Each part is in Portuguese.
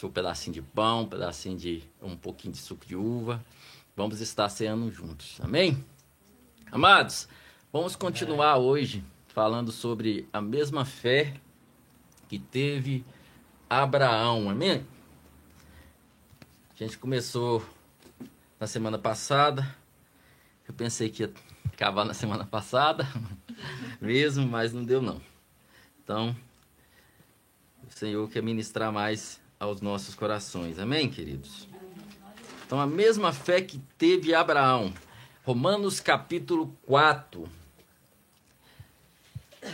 seu pedacinho de pão, um pedacinho de um pouquinho de suco de uva. Vamos estar ceando juntos. Amém? Amados, vamos continuar hoje falando sobre a mesma fé que teve Abraão. Amém? A gente começou na semana passada. Eu pensei que ia acabar na semana passada, mesmo, mas não deu não. Então, o Senhor quer ministrar mais aos nossos corações. Amém, queridos? Então, a mesma fé que teve Abraão. Romanos capítulo 4.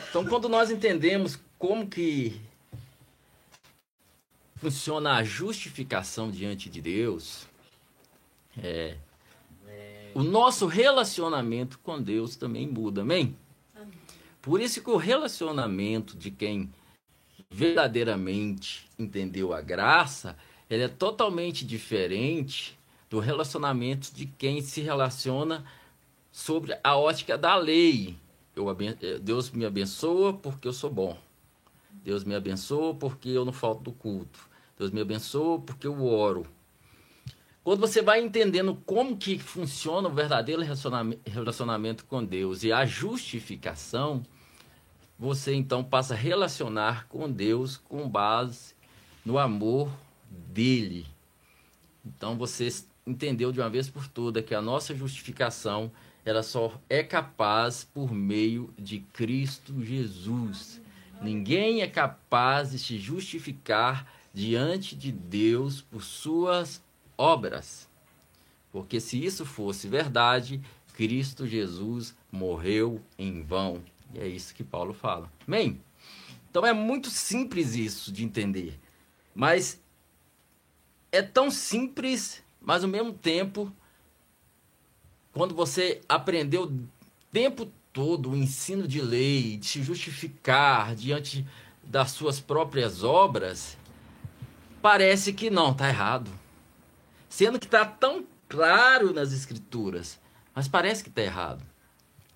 Então, quando nós entendemos como que funciona a justificação diante de Deus, é, o nosso relacionamento com Deus também muda, amém? Por isso que o relacionamento de quem verdadeiramente entendeu a graça, ele é totalmente diferente do relacionamento de quem se relaciona sobre a ótica da lei. Eu, eh, Deus me abençoa porque eu sou bom. Deus me abençoa porque eu não falto do culto. Deus me abençoa porque eu oro. Quando você vai entendendo como que funciona o verdadeiro relacionamento com Deus e a justificação, você então passa a relacionar com Deus com base no amor dele. Então você entendeu de uma vez por todas que a nossa justificação ela só é capaz por meio de Cristo Jesus. Ninguém é capaz de se justificar diante de Deus por suas obras. Porque se isso fosse verdade, Cristo Jesus morreu em vão. E é isso que Paulo fala. Amém? Então é muito simples isso de entender. Mas é tão simples, mas ao mesmo tempo, quando você aprendeu o tempo todo o ensino de lei, de se justificar diante das suas próprias obras, parece que não, está errado. Sendo que está tão claro nas escrituras, mas parece que está errado.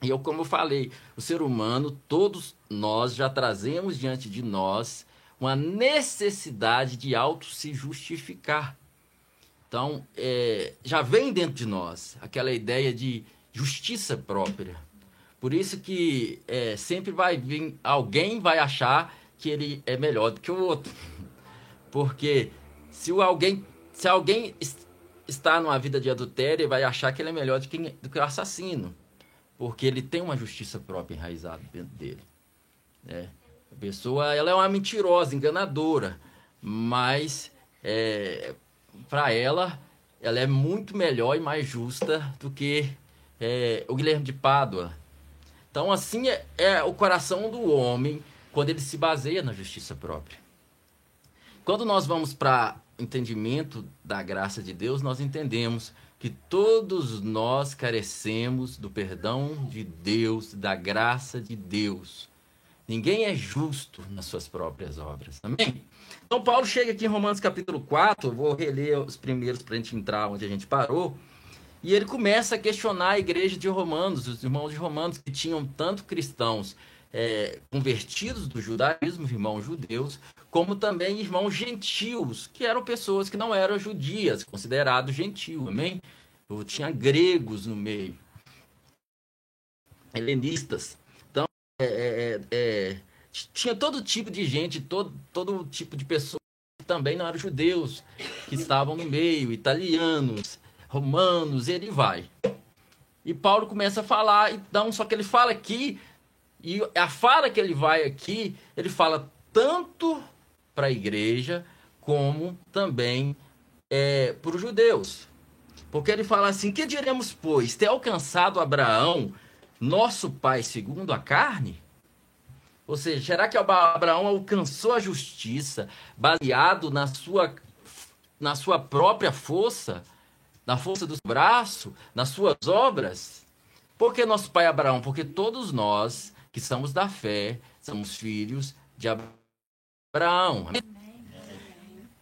E eu, como eu falei, o ser humano, todos nós já trazemos diante de nós uma necessidade de auto se justificar. Então, é, já vem dentro de nós aquela ideia de justiça própria. Por isso que é, sempre vai vir, alguém vai achar que ele é melhor do que o outro. Porque se alguém, se alguém está numa vida de adultério, ele vai achar que ele é melhor do que, do que o assassino porque ele tem uma justiça própria enraizada dentro dele. Né? A pessoa ela é uma mentirosa, enganadora, mas é, para ela, ela é muito melhor e mais justa do que é, o Guilherme de Pádua. Então, assim é, é o coração do homem quando ele se baseia na justiça própria. Quando nós vamos para entendimento da graça de Deus, nós entendemos que todos nós carecemos do perdão de Deus, da graça de Deus. Ninguém é justo nas suas próprias obras. Amém? Então, Paulo chega aqui em Romanos capítulo 4, vou reler os primeiros para a gente entrar onde a gente parou. E ele começa a questionar a igreja de Romanos, os irmãos de Romanos, que tinham tanto cristãos é, convertidos do judaísmo, irmãos judeus, como também irmãos gentios, que eram pessoas que não eram judias, considerados gentio, amém? Ou tinha gregos no meio, helenistas. Então, é, é, é, tinha todo tipo de gente, todo, todo tipo de pessoas que também não eram judeus, que estavam no meio, italianos, romanos, e ele vai. E Paulo começa a falar, então, só que ele fala aqui e a fala que ele vai aqui, ele fala tanto para a igreja como também é, para os judeus. Porque ele fala assim: que diremos, pois, ter alcançado Abraão, nosso pai, segundo a carne? Ou seja, será que Abraão alcançou a justiça baseado na sua, na sua própria força, na força do braço, nas suas obras? Por que nosso pai Abraão? Porque todos nós que somos da fé, somos filhos de Abraão.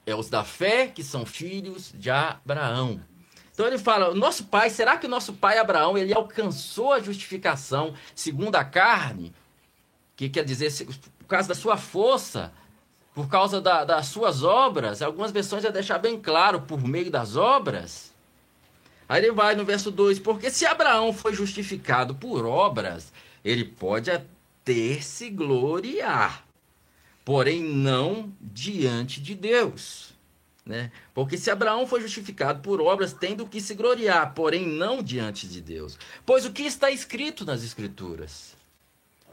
É os da fé que são filhos de Abraão. Então ele fala, nosso pai, será que o nosso pai Abraão, ele alcançou a justificação segundo a carne? Que quer dizer, por causa da sua força, por causa da, das suas obras, algumas versões já deixar bem claro, por meio das obras. Aí ele vai no verso 2: Porque se Abraão foi justificado por obras, ele pode até se gloriar, porém não diante de Deus. Né? Porque se Abraão foi justificado por obras, tendo que se gloriar, porém não diante de Deus. Pois o que está escrito nas Escrituras?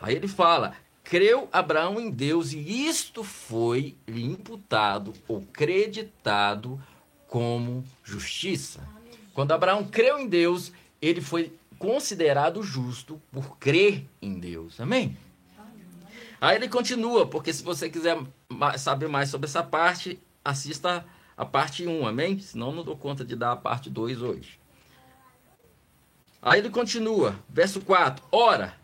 Aí ele fala: creu Abraão em Deus e isto foi lhe imputado ou creditado como justiça. Quando Abraão creu em Deus, ele foi considerado justo por crer em Deus. Amém? Aí ele continua, porque se você quiser saber mais sobre essa parte, assista a parte 1, amém? Senão não dou conta de dar a parte 2 hoje. Aí ele continua, verso 4: Ora,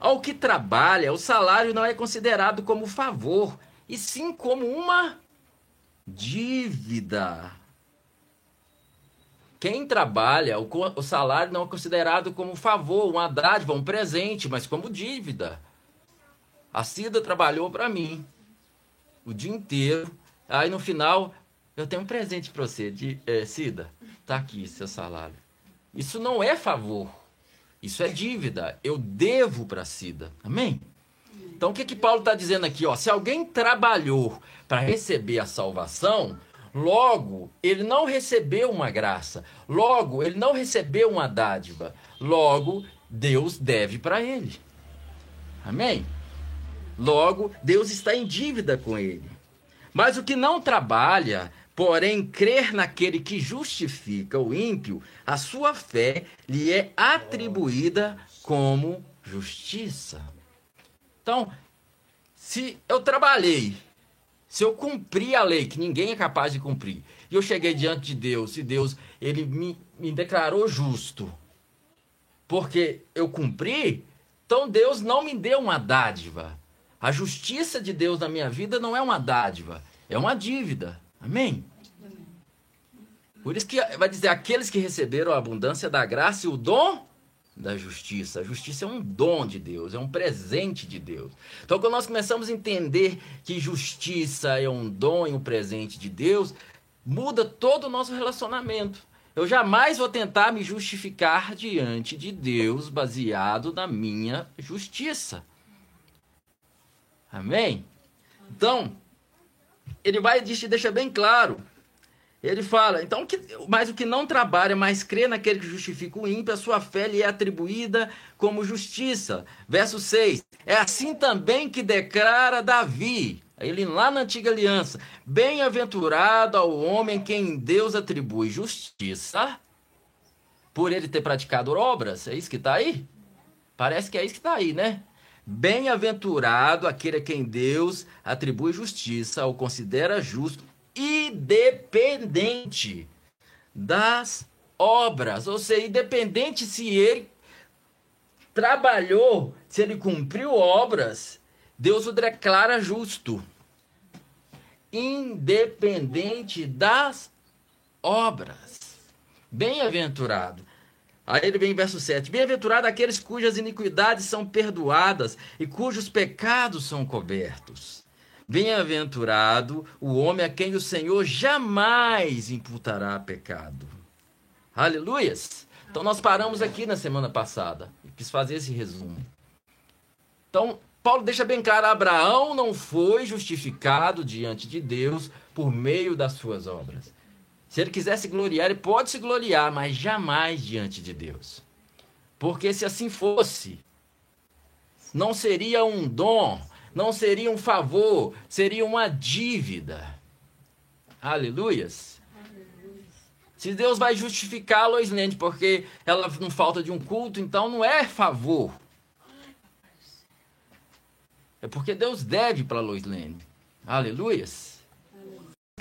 ao que trabalha, o salário não é considerado como favor, e sim como uma dívida. Quem trabalha, o, salário não é considerado como favor, uma dádiva, um presente, mas como dívida. A Cida trabalhou para mim o dia inteiro. Aí no final, eu tenho um presente para você, de, é, Cida. Tá aqui seu salário. Isso não é favor. Isso é dívida. Eu devo para Cida. Amém? Então o que que Paulo está dizendo aqui? Ó, se alguém trabalhou para receber a salvação, Logo, ele não recebeu uma graça. Logo, ele não recebeu uma dádiva. Logo, Deus deve para ele. Amém? Logo, Deus está em dívida com ele. Mas o que não trabalha, porém crer naquele que justifica o ímpio, a sua fé lhe é atribuída como justiça. Então, se eu trabalhei se eu cumprir a lei, que ninguém é capaz de cumprir, e eu cheguei diante de Deus, e Deus, ele me, me declarou justo, porque eu cumpri, então Deus não me deu uma dádiva. A justiça de Deus na minha vida não é uma dádiva, é uma dívida. Amém? Por isso que vai dizer: aqueles que receberam a abundância da graça e o dom da justiça. A justiça é um dom de Deus, é um presente de Deus. Então, quando nós começamos a entender que justiça é um dom e um presente de Deus, muda todo o nosso relacionamento. Eu jamais vou tentar me justificar diante de Deus baseado na minha justiça. Amém? Então, ele vai e deixa bem claro ele fala, então, que, mas o que não trabalha, mas crê naquele que justifica o ímpio, a sua fé lhe é atribuída como justiça. Verso 6. É assim também que declara Davi, ele lá na antiga aliança: Bem-aventurado ao homem quem Deus atribui justiça, por ele ter praticado obras. É isso que está aí? Parece que é isso que está aí, né? Bem-aventurado aquele a quem Deus atribui justiça, ou considera justo independente das obras, ou seja, independente se ele trabalhou, se ele cumpriu obras, Deus o declara justo. Independente das obras. Bem-aventurado. Aí ele vem em verso 7. Bem-aventurado aqueles cujas iniquidades são perdoadas e cujos pecados são cobertos. Bem-aventurado o homem a quem o Senhor jamais imputará pecado. Aleluias! Então nós paramos aqui na semana passada quis fazer esse resumo. Então, Paulo deixa bem claro: Abraão não foi justificado diante de Deus por meio das suas obras. Se ele quiser se gloriar, ele pode se gloriar, mas jamais diante de Deus. Porque se assim fosse, não seria um dom, não seria um favor, seria uma dívida. Aleluias. Se Deus vai justificar a Lois Lende porque ela não falta de um culto, então não é favor. É porque Deus deve para Lois Lende. Aleluias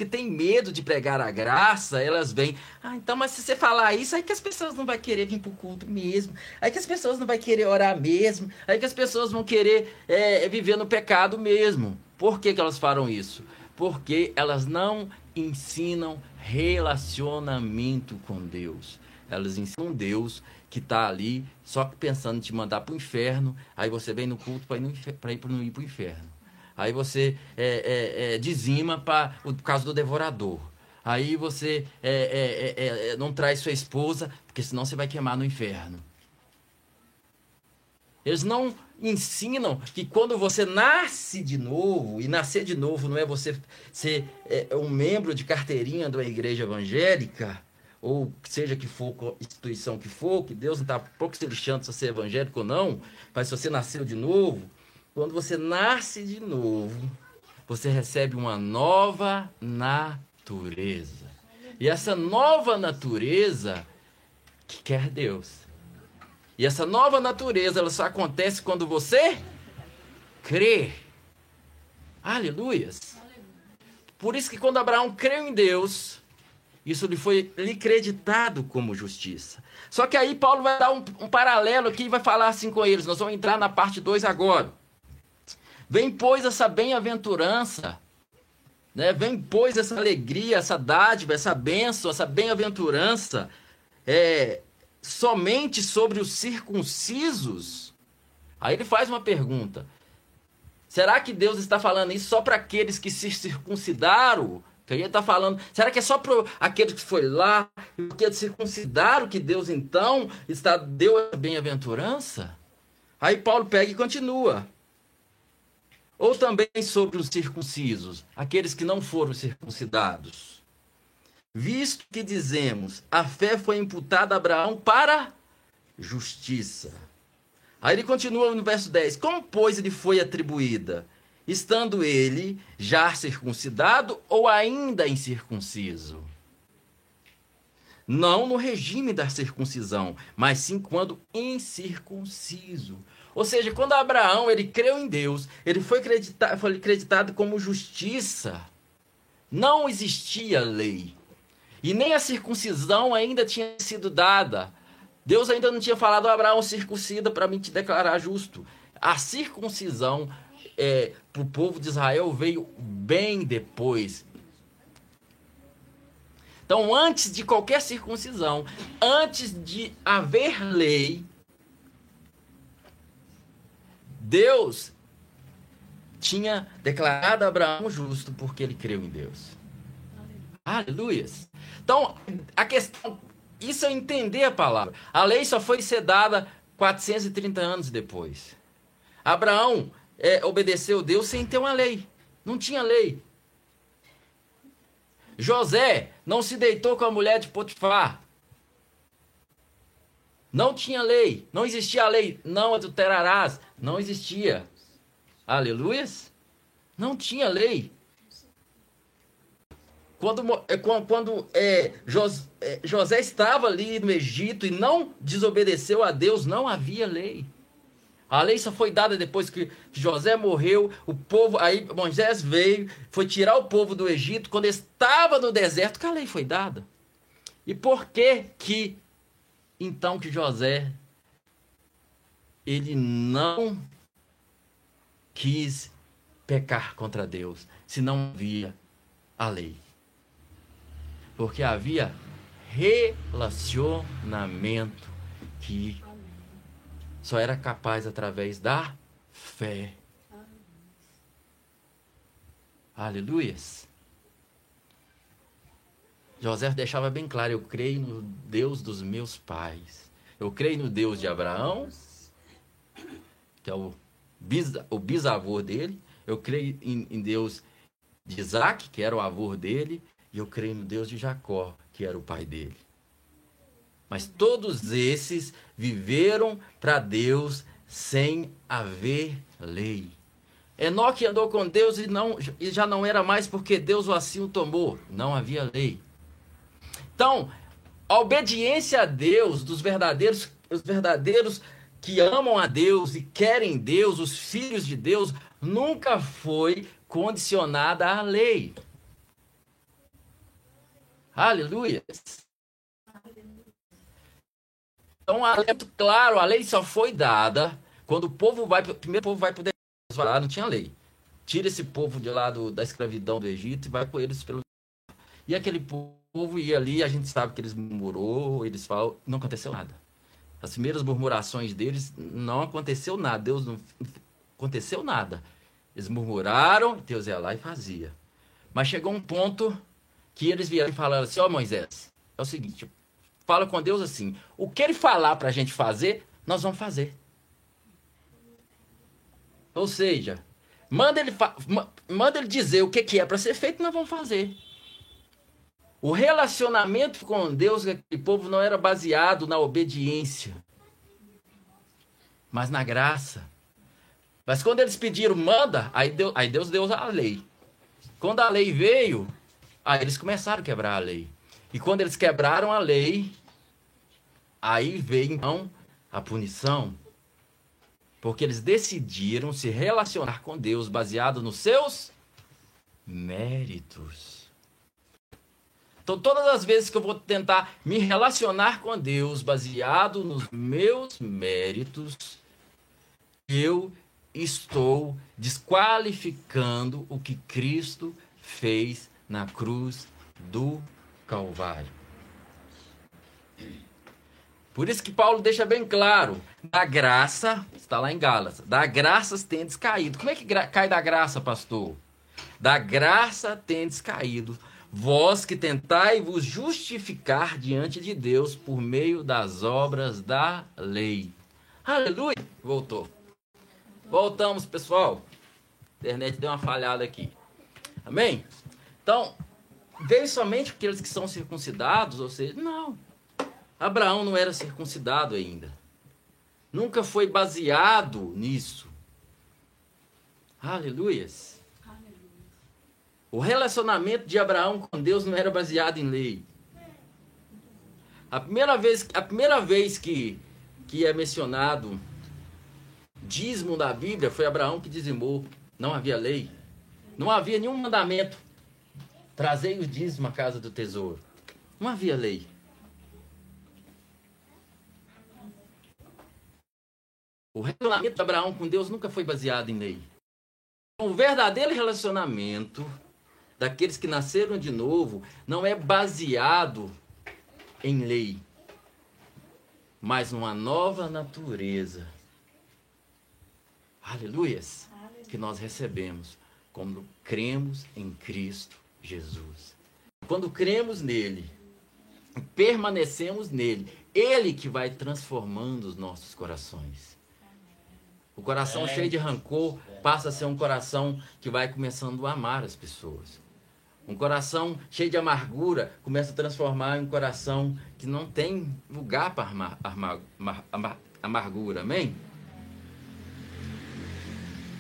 que tem medo de pregar a graça, elas vêm. Ah, então, mas se você falar isso, aí que as pessoas não vão querer vir para o culto mesmo. Aí que as pessoas não vão querer orar mesmo. Aí que as pessoas vão querer é, viver no pecado mesmo. Por que, que elas falam isso? Porque elas não ensinam relacionamento com Deus. Elas ensinam Deus que está ali só pensando em te mandar para o inferno. Aí você vem no culto para ir, ir para o inferno. Aí você é, é, é, dizima para o caso do devorador. Aí você é, é, é, não traz sua esposa, porque senão você vai queimar no inferno. Eles não ensinam que quando você nasce de novo, e nascer de novo não é você ser um membro de carteirinha uma igreja evangélica, ou seja que for, instituição que for, que Deus não está pouco se lixando se você é evangélico ou não, mas se você nasceu de novo, quando você nasce de novo, você recebe uma nova natureza. E essa nova natureza que quer Deus. E essa nova natureza, ela só acontece quando você crê. Aleluias. Por isso que quando Abraão creu em Deus, isso lhe foi lhe creditado como justiça. Só que aí Paulo vai dar um, um paralelo aqui e vai falar assim com eles. Nós vamos entrar na parte 2 agora. Vem, pois, essa bem-aventurança, né? vem, pois, essa alegria, essa dádiva, essa bênção, essa bem-aventurança é, somente sobre os circuncisos. Aí ele faz uma pergunta: será que Deus está falando isso só para aqueles que se circuncidaram? Que ele está falando, será que é só para aqueles que foi lá, que circuncidaram que Deus então está deu a bem-aventurança? Aí Paulo pega e continua ou também sobre os circuncisos, aqueles que não foram circuncidados. Visto que dizemos, a fé foi imputada a Abraão para justiça. Aí ele continua no verso 10: Como, pois, lhe foi atribuída? Estando ele já circuncidado ou ainda incircunciso? Não no regime da circuncisão, mas sim quando incircunciso. Ou seja, quando Abraão ele creu em Deus, ele foi acreditado, foi como justiça. Não existia lei. E nem a circuncisão ainda tinha sido dada. Deus ainda não tinha falado, Abraão, circuncida para me te declarar justo. A circuncisão é, para o povo de Israel veio bem depois. Então, antes de qualquer circuncisão, antes de haver lei, Deus tinha declarado Abraão justo porque ele creu em Deus. Aleluia. Então, a questão, isso é entender a palavra. A lei só foi ser dada 430 anos depois. Abraão é, obedeceu Deus sem ter uma lei. Não tinha lei. José não se deitou com a mulher de Potifar. Não tinha lei, não existia a lei, não adulterarás, não existia. Aleluias? Não tinha lei. Quando, é, quando é, é, José estava ali no Egito e não desobedeceu a Deus, não havia lei. A lei só foi dada depois que José morreu, o povo, aí Moisés veio, foi tirar o povo do Egito, quando estava no deserto, que a lei foi dada. E por que que então que José ele não quis pecar contra Deus, se não havia a lei. Porque havia relacionamento que só era capaz através da fé. Aleluias. José deixava bem claro: eu creio no Deus dos meus pais. Eu creio no Deus de Abraão, que é o, o bisavô dele. Eu creio em, em Deus de Isaac, que era o avô dele. E eu creio no Deus de Jacó, que era o pai dele. Mas todos esses viveram para Deus sem haver lei. Enoque andou com Deus e, não, e já não era mais porque Deus o assim o tomou. Não havia lei. Então, a obediência a Deus dos verdadeiros, os verdadeiros que amam a Deus e querem Deus, os filhos de Deus, nunca foi condicionada à lei. Aleluia. Então, a claro, a lei só foi dada quando o povo vai, o primeiro povo vai poder lá, não tinha lei. Tira esse povo de lá do, da escravidão do Egito e vai com eles pelo e aquele povo povo ia ali, a gente sabe que eles murmurou, eles falam, não aconteceu nada. As primeiras murmurações deles, não aconteceu nada. Deus não aconteceu nada. Eles murmuraram, Deus ia lá e fazia. Mas chegou um ponto que eles vieram e falaram assim: Ó oh, Moisés, é o seguinte, fala com Deus assim: o que ele falar para a gente fazer, nós vamos fazer. Ou seja, manda ele, manda ele dizer o que, que é para ser feito, nós vamos fazer. O relacionamento com Deus, aquele povo, não era baseado na obediência, mas na graça. Mas quando eles pediram, manda, aí Deus, aí Deus deu a lei. Quando a lei veio, aí eles começaram a quebrar a lei. E quando eles quebraram a lei, aí veio então a punição. Porque eles decidiram se relacionar com Deus baseado nos seus méritos. Então, todas as vezes que eu vou tentar me relacionar com Deus baseado nos meus méritos, eu estou desqualificando o que Cristo fez na cruz do Calvário. Por isso que Paulo deixa bem claro: da graça, está lá em Gálatas, da graça tendes caído. Como é que cai da graça, pastor? Da graça tendes caído Vós que tentai vos justificar diante de Deus por meio das obras da lei. Aleluia! Voltou. Voltamos, pessoal. A internet deu uma falhada aqui. Amém? Então, veio somente aqueles que são circuncidados, ou seja, não. Abraão não era circuncidado ainda. Nunca foi baseado nisso. Aleluias. O relacionamento de Abraão com Deus não era baseado em lei. A primeira vez, a primeira vez que, que é mencionado dízimo da Bíblia foi Abraão que dizimou. Não havia lei. Não havia nenhum mandamento. Trazei o dízimo à casa do tesouro. Não havia lei. O relacionamento de Abraão com Deus nunca foi baseado em lei. O verdadeiro relacionamento daqueles que nasceram de novo não é baseado em lei, mas numa nova natureza. Aleluias! Que nós recebemos quando cremos em Cristo Jesus. Quando cremos nele, permanecemos nele, ele que vai transformando os nossos corações. O coração é. cheio de rancor passa a ser um coração que vai começando a amar as pessoas. Um coração cheio de amargura começa a transformar em um coração que não tem lugar para amargura. Amém?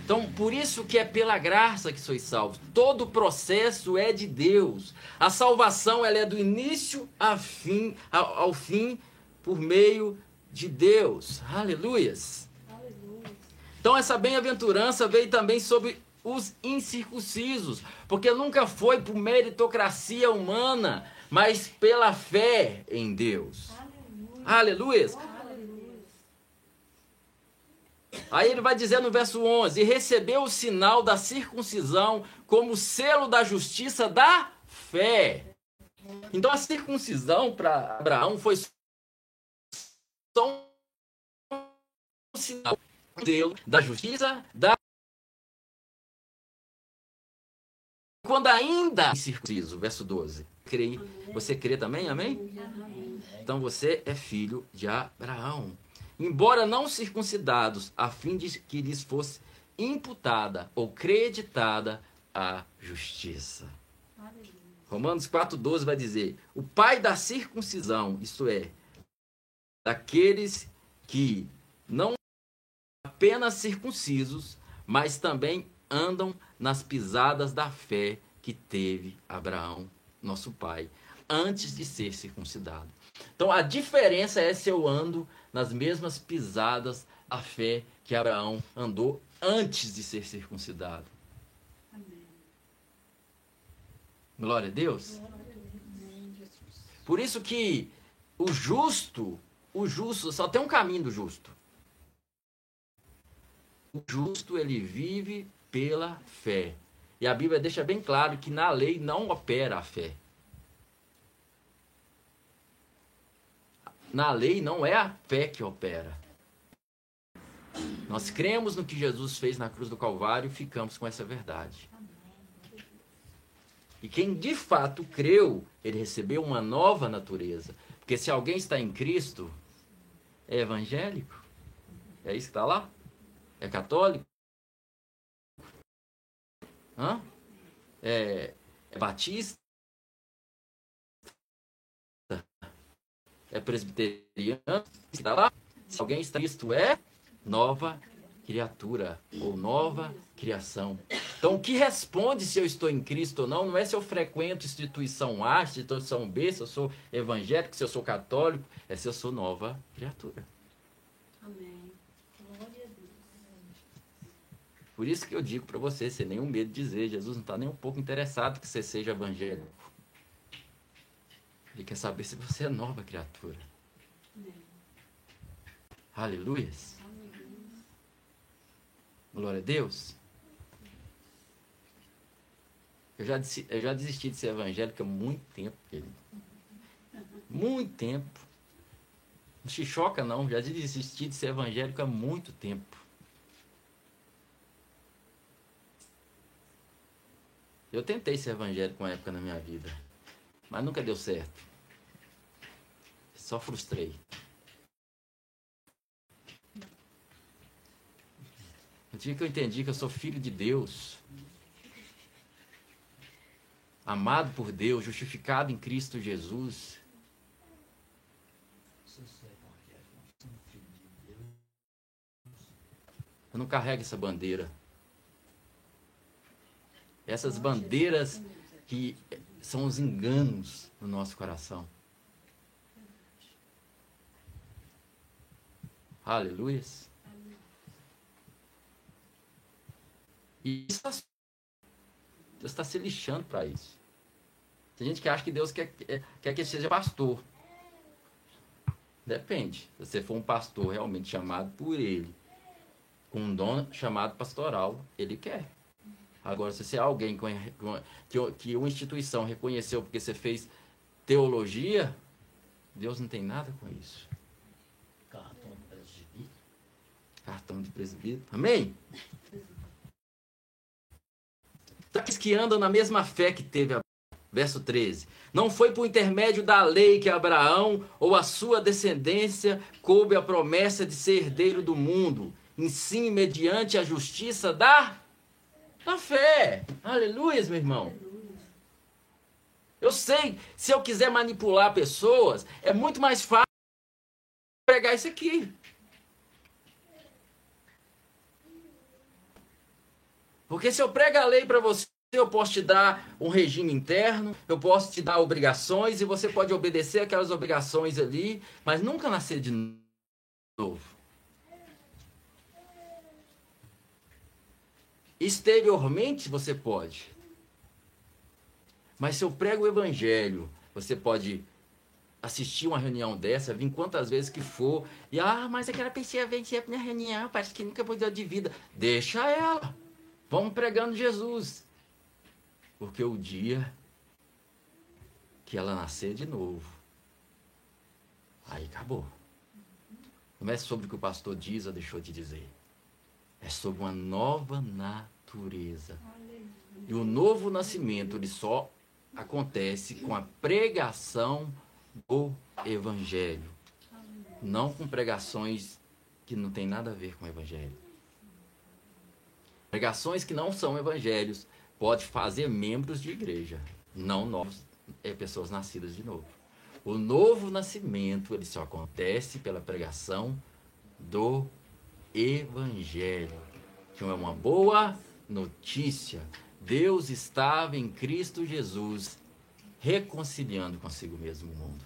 Então, por isso que é pela graça que sois salvos. Todo o processo é de Deus. A salvação ela é do início ao fim, ao, ao fim por meio de Deus. Aleluias. Aleluia. Então, essa bem-aventurança veio também sobre os incircuncisos, porque nunca foi por meritocracia humana, mas pela fé em Deus. Aleluia. Aí ele vai dizer no verso 11: E recebeu o sinal da circuncisão como selo da justiça da fé. Então a circuncisão para Abraão foi só um sinal da justiça da quando ainda incircunciso, verso 12. Crê, você crê também, amém? Então você é filho de Abraão. Embora não circuncidados, a fim de que lhes fosse imputada ou creditada a justiça. Romanos 4,12 vai dizer: o pai da circuncisão, isto é, daqueles que não apenas circuncisos, mas também andam nas pisadas da fé que teve Abraão, nosso pai, antes de ser circuncidado. Então a diferença é se eu ando nas mesmas pisadas da fé que Abraão andou antes de ser circuncidado. Amém. Glória a Deus. Por isso que o justo, o justo, só tem um caminho do justo. O justo ele vive pela fé. E a Bíblia deixa bem claro que na lei não opera a fé. Na lei não é a fé que opera. Nós cremos no que Jesus fez na cruz do Calvário e ficamos com essa verdade. E quem de fato creu, ele recebeu uma nova natureza. Porque se alguém está em Cristo, é evangélico. É isso que está lá? É católico? Hã? É, é batista? É presbiteriano? Está lá? Se alguém está em Cristo, é nova criatura ou nova criação. Então, o que responde se eu estou em Cristo ou não, não é se eu frequento instituição A, instituição B, se eu sou evangélico, se eu sou católico, é se eu sou nova criatura. Amém. Glória a Deus. Por isso que eu digo para você, sem nenhum medo de dizer, Jesus não está nem um pouco interessado que você seja evangélico. Ele quer saber se você é nova criatura. Aleluia. Glória a Deus. Eu já, eu já desisti de ser evangélico há muito tempo, querido. Muito tempo. Não se choca, não. Já desisti de ser evangélico há muito tempo. Eu tentei ser evangélico uma época na minha vida, mas nunca deu certo. Só frustrei. No dia que eu entendi que eu sou filho de Deus, amado por Deus, justificado em Cristo Jesus. Eu não carrego essa bandeira. Essas bandeiras que são os enganos no nosso coração. Aleluia. E tá Deus está se lixando para isso. Tem gente que acha que Deus quer, quer que seja pastor. Depende. Se você for um pastor realmente chamado por ele, com um dom chamado pastoral, ele quer. Agora, se você é alguém que, que uma instituição reconheceu porque você fez teologia, Deus não tem nada com isso. Cartão de presbítero. Cartão de presbítero. Amém? Daqueles que andam na mesma fé que teve Abraão. Verso 13. Não foi por intermédio da lei que Abraão ou a sua descendência coube a promessa de ser herdeiro do mundo, em sim mediante a justiça da, da fé. Aleluia, meu irmão. Eu sei, se eu quiser manipular pessoas, é muito mais fácil pregar isso aqui. Porque se eu prego a lei para você, eu posso te dar um regime interno, eu posso te dar obrigações e você pode obedecer aquelas obrigações ali, mas nunca nascer de novo. Exteriormente você pode. Mas se eu prego o evangelho, você pode assistir uma reunião dessa, vir quantas vezes que for, e ah, mas aquela pessoa vem sempre na reunião, parece que nunca mudou de vida. Deixa ela. Vamos pregando Jesus. Porque o dia que ela nascer de novo, aí acabou. Não é sobre o que o pastor diz ou deixou de dizer. É sobre uma nova natureza. E o novo nascimento, ele só acontece com a pregação do evangelho. Não com pregações que não tem nada a ver com o evangelho. Pregações que não são evangelhos pode fazer membros de igreja, não novos, é, pessoas nascidas de novo. O novo nascimento ele só acontece pela pregação do evangelho, que é uma boa notícia. Deus estava em Cristo Jesus reconciliando consigo mesmo o mundo.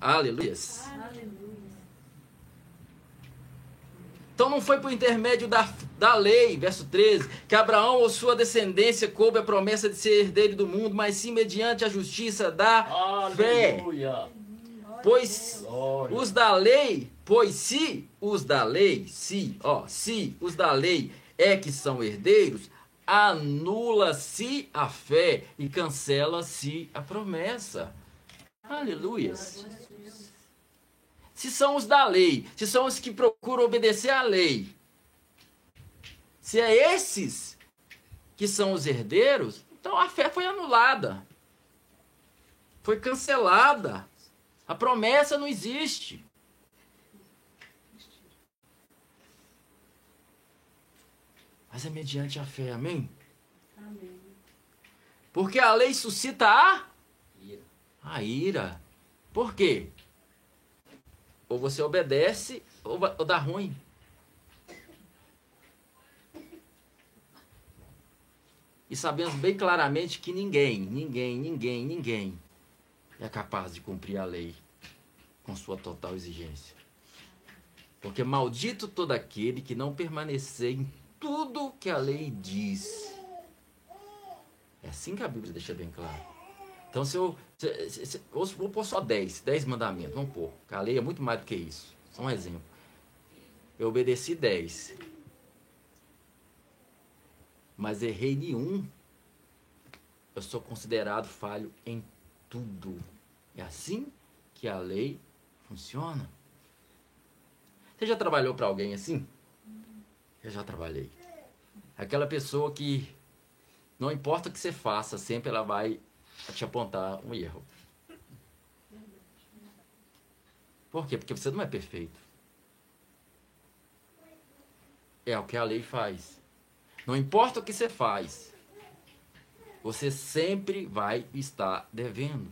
Aleluia. Aleluia. Então não foi por intermédio da, da lei, verso 13, que Abraão ou sua descendência coube a promessa de ser herdeiro do mundo, mas sim mediante a justiça da Aleluia. fé. Pois Glória. os da lei, pois se os da lei, se, ó, se os da lei é que são herdeiros, anula-se a fé e cancela-se a promessa. Aleluia. se são os da lei, se são os que procuram obedecer à lei, se é esses que são os herdeiros, então a fé foi anulada. Foi cancelada. A promessa não existe. Mas é mediante a fé, amém? Amém. Porque a lei suscita a ira. A ira. Por quê? Ou você obedece ou, ou dá ruim. E sabemos bem claramente que ninguém, ninguém, ninguém, ninguém é capaz de cumprir a lei com sua total exigência. Porque maldito todo aquele que não permanecer em que a lei diz. É assim que a Bíblia deixa bem claro. Então, se eu, se, se, se, eu vou pôr só 10, 10 mandamentos, vamos pôr. A lei é muito mais do que isso. Só um exemplo. Eu obedeci 10. Mas errei nenhum. Eu sou considerado falho em tudo. É assim que a lei funciona. Você já trabalhou para alguém assim? Eu já trabalhei. Aquela pessoa que não importa o que você faça, sempre ela vai te apontar um erro. Por quê? Porque você não é perfeito. É o que a lei faz. Não importa o que você faz, você sempre vai estar devendo.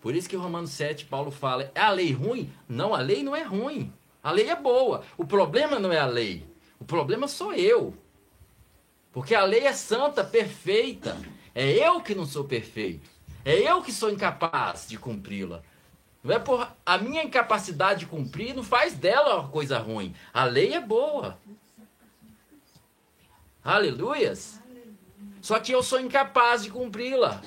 Por isso que Romanos 7, Paulo fala: é a lei ruim? Não, a lei não é ruim. A lei é boa. O problema não é a lei. O problema sou eu. Porque a lei é santa, perfeita. É eu que não sou perfeito. É eu que sou incapaz de cumpri-la. Não é por a minha incapacidade de cumprir não faz dela uma coisa ruim. A lei é boa. Aleluias. Só que eu sou incapaz de cumpri-la.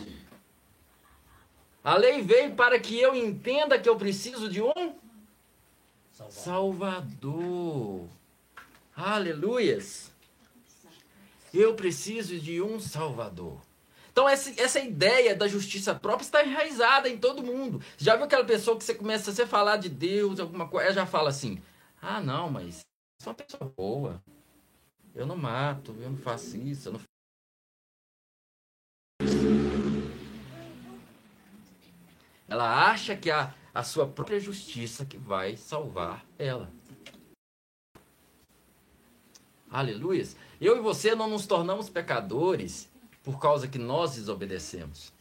A lei veio para que eu entenda que eu preciso de um Salvador. Aleluias. Eu preciso de um Salvador. Então, essa, essa ideia da justiça própria está enraizada em todo mundo. Já viu aquela pessoa que você começa a você falar de Deus, alguma coisa, ela já fala assim: ah, não, mas sou uma pessoa boa. Eu não mato, eu não faço isso, eu não Ela acha que a, a sua própria justiça que vai salvar ela. Aleluia. Eu e você não nos tornamos pecadores por causa que nós desobedecemos.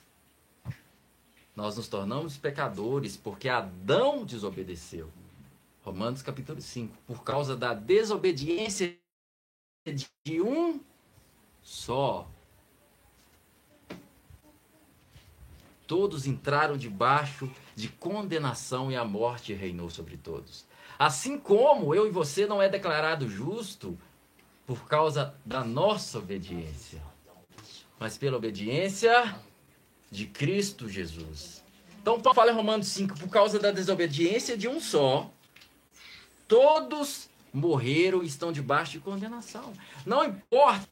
Nós nos tornamos pecadores porque Adão desobedeceu. Romanos capítulo 5. Por causa da desobediência de um só. Todos entraram debaixo de condenação e a morte reinou sobre todos. Assim como eu e você não é declarado justo por causa da nossa obediência, mas pela obediência de Cristo Jesus. Então Paulo fala em Romanos 5, por causa da desobediência de um só, todos morreram e estão debaixo de condenação. Não importa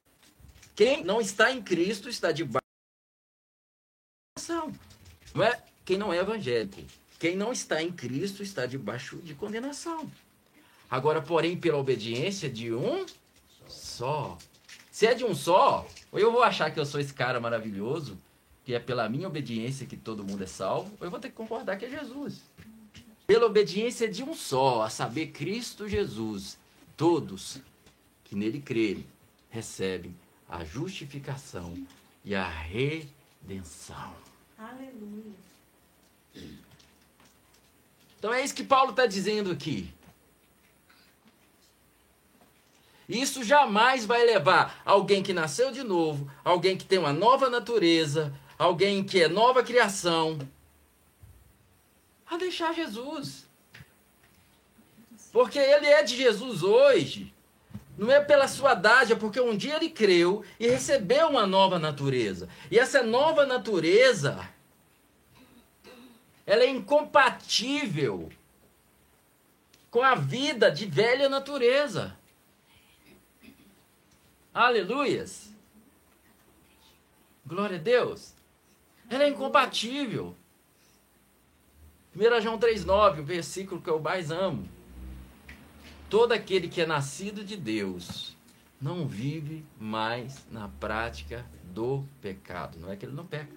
quem não está em Cristo está debaixo condenação. Não é quem não é evangélico. Quem não está em Cristo está debaixo de condenação. Agora, porém, pela obediência de um só. Se é de um só, ou eu vou achar que eu sou esse cara maravilhoso, que é pela minha obediência que todo mundo é salvo, ou eu vou ter que concordar que é Jesus. Pela obediência de um só, a saber, Cristo Jesus, todos que nele crerem recebem a justificação e a redenção. Aleluia. Então é isso que Paulo está dizendo aqui. Isso jamais vai levar alguém que nasceu de novo, alguém que tem uma nova natureza, alguém que é nova criação, a deixar Jesus. Porque ele é de Jesus hoje. Não é pela sua dádiva, porque um dia ele creu e recebeu uma nova natureza. E essa nova natureza ela é incompatível com a vida de velha natureza. Aleluias. Glória a Deus. Ela é incompatível. 1 João 3,9, o versículo que eu mais amo. Todo aquele que é nascido de Deus não vive mais na prática do pecado. Não é que ele não peca.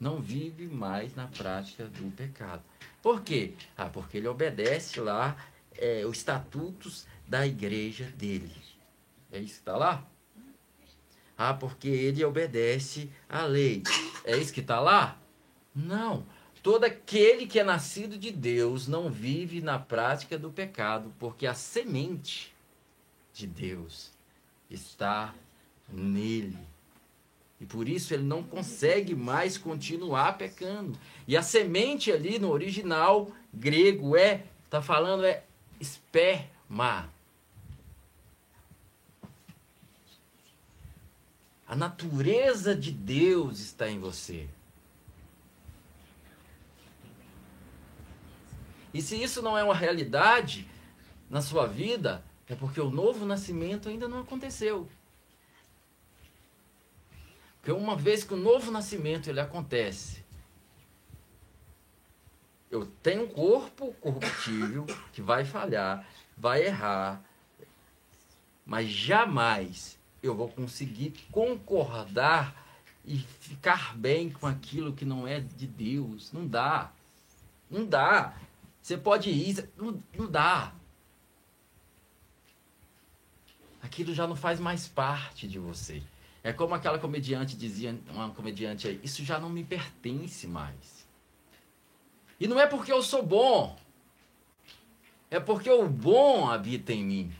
Não vive mais na prática do pecado. Por quê? Ah, porque ele obedece lá é, os estatutos da igreja dele. É isso que está lá? Ah, porque ele obedece à lei. É isso que está lá? Não. Todo aquele que é nascido de Deus não vive na prática do pecado, porque a semente de Deus está nele. E por isso ele não consegue mais continuar pecando. E a semente ali no original grego é, está falando é esperma. A natureza de Deus está em você. E se isso não é uma realidade na sua vida, é porque o novo nascimento ainda não aconteceu. Porque uma vez que o novo nascimento ele acontece, eu tenho um corpo corruptível que vai falhar, vai errar, mas jamais eu vou conseguir concordar e ficar bem com aquilo que não é de Deus. Não dá. Não dá. Você pode ir, não, não dá. Aquilo já não faz mais parte de você. É como aquela comediante dizia, uma comediante aí, isso já não me pertence mais. E não é porque eu sou bom, é porque o bom habita em mim.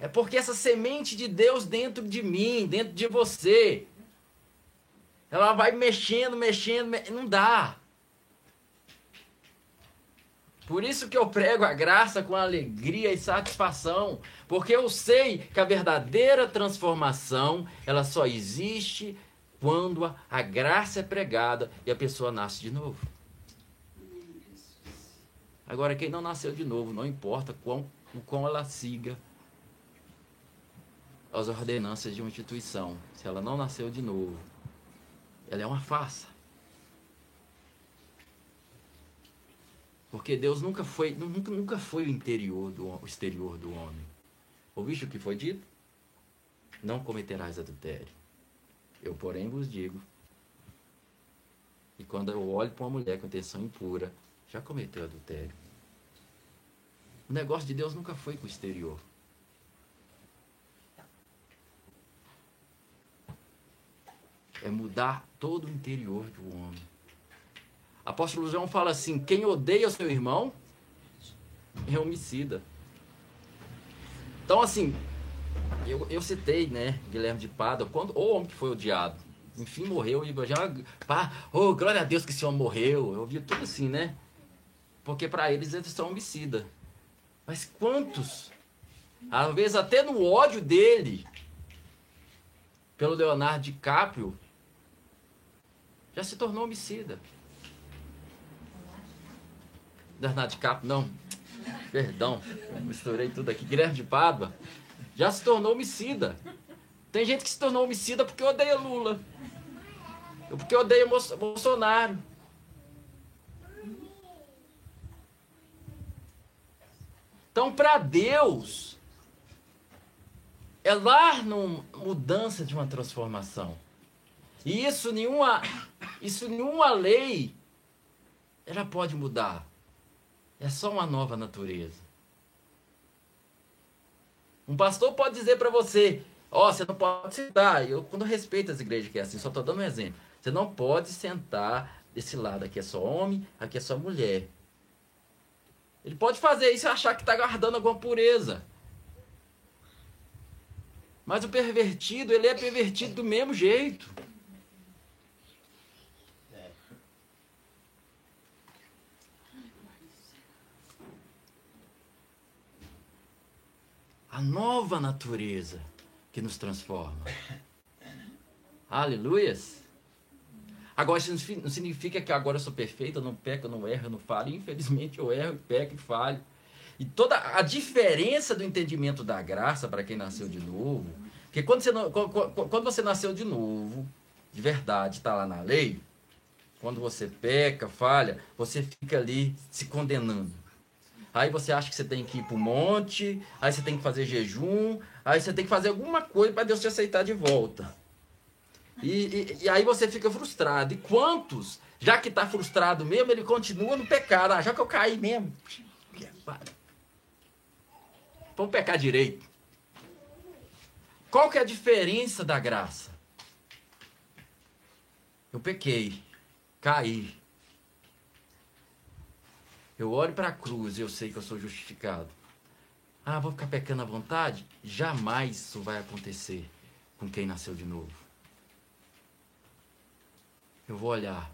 É porque essa semente de Deus dentro de mim, dentro de você, ela vai mexendo, mexendo, me... não dá. Por isso que eu prego a graça com alegria e satisfação, porque eu sei que a verdadeira transformação, ela só existe quando a, a graça é pregada e a pessoa nasce de novo. Agora, quem não nasceu de novo, não importa quão, o quão ela siga as ordenanças de uma instituição, se ela não nasceu de novo, ela é uma farsa. Porque Deus nunca foi, nunca, nunca foi o interior do o exterior do homem. Ouviste o que foi dito? Não cometerás adultério. Eu, porém, vos digo. E quando eu olho para uma mulher com intenção impura, já cometeu adultério. O negócio de Deus nunca foi com o exterior. É mudar todo o interior do homem. Apóstolo João fala assim: quem odeia o seu irmão é homicida. Então, assim, eu, eu citei, né, Guilherme de Pada, quando, o homem que foi odiado. Enfim, morreu e já. Pá, oh, glória a Deus que esse homem morreu. Eu ouvi tudo assim, né? Porque para eles eles são homicida. Mas quantos? Às vezes até no ódio dele, pelo Leonardo DiCaprio, já se tornou homicida. Leonardo DiCaprio, não. Perdão, misturei tudo aqui. Guilherme de Pádua já se tornou homicida. Tem gente que se tornou homicida porque odeia Lula. Porque odeia Bolsonaro. Então, para Deus, é lá numa mudança de uma transformação. E isso nenhuma, isso nenhuma lei ela pode mudar. É só uma nova natureza. Um pastor pode dizer para você, ó, oh, você não pode sentar. Eu, quando respeito as igrejas que é assim, só estou dando um exemplo. Você não pode sentar desse lado. Aqui é só homem, aqui é só mulher. Ele pode fazer isso e achar que está guardando alguma pureza. Mas o pervertido, ele é pervertido do mesmo jeito. A nova natureza que nos transforma. Aleluias! Agora, isso não significa que agora eu sou perfeito, eu não peco, eu não erro, eu não falho. Infelizmente, eu erro, peco e falho. E toda a diferença do entendimento da graça para quem nasceu de novo, porque quando você, quando você nasceu de novo, de verdade está lá na lei, quando você peca, falha, você fica ali se condenando. Aí você acha que você tem que ir para o monte, aí você tem que fazer jejum, aí você tem que fazer alguma coisa para Deus te aceitar de volta. E, e, e, aí você fica frustrado. E quantos, já que está frustrado mesmo, ele continua no pecado. Ah, já que eu caí mesmo. Vamos pecar direito. Qual que é a diferença da graça? Eu pequei, caí. Eu olho para a cruz e eu sei que eu sou justificado. Ah, vou ficar pecando à vontade? Jamais isso vai acontecer com quem nasceu de novo. Eu vou olhar.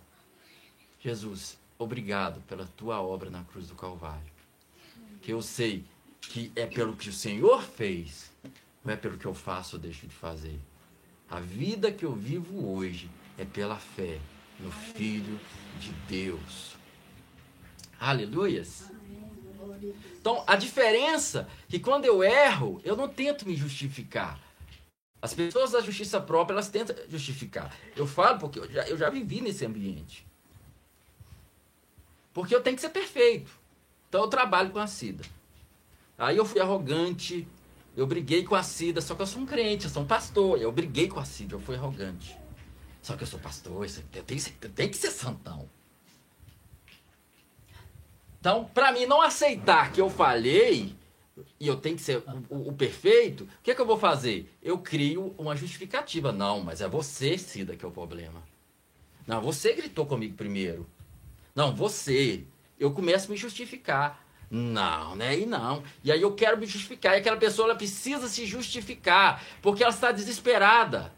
Jesus, obrigado pela tua obra na cruz do Calvário. Que eu sei que é pelo que o Senhor fez, não é pelo que eu faço ou deixo de fazer. A vida que eu vivo hoje é pela fé no Filho de Deus. Aleluias. Então, a diferença é que quando eu erro, eu não tento me justificar. As pessoas da justiça própria, elas tentam justificar. Eu falo porque eu já, eu já vivi nesse ambiente. Porque eu tenho que ser perfeito. Então eu trabalho com a Cida. Aí eu fui arrogante, eu briguei com a Cida, só que eu sou um crente, eu sou um pastor. Eu briguei com a Cida, eu fui arrogante. Só que eu sou pastor, eu tenho, eu tenho que ser santão. Então, para mim não aceitar que eu falhei e eu tenho que ser o, o, perfeito, o que, é que eu vou fazer? Eu crio uma justificativa. Não, mas é você, Cida, que é o problema. Não, você gritou comigo primeiro. Não, você. Eu começo a me justificar. Não, né? E não. E aí eu quero me justificar. E aquela pessoa ela precisa se justificar, porque ela está desesperada.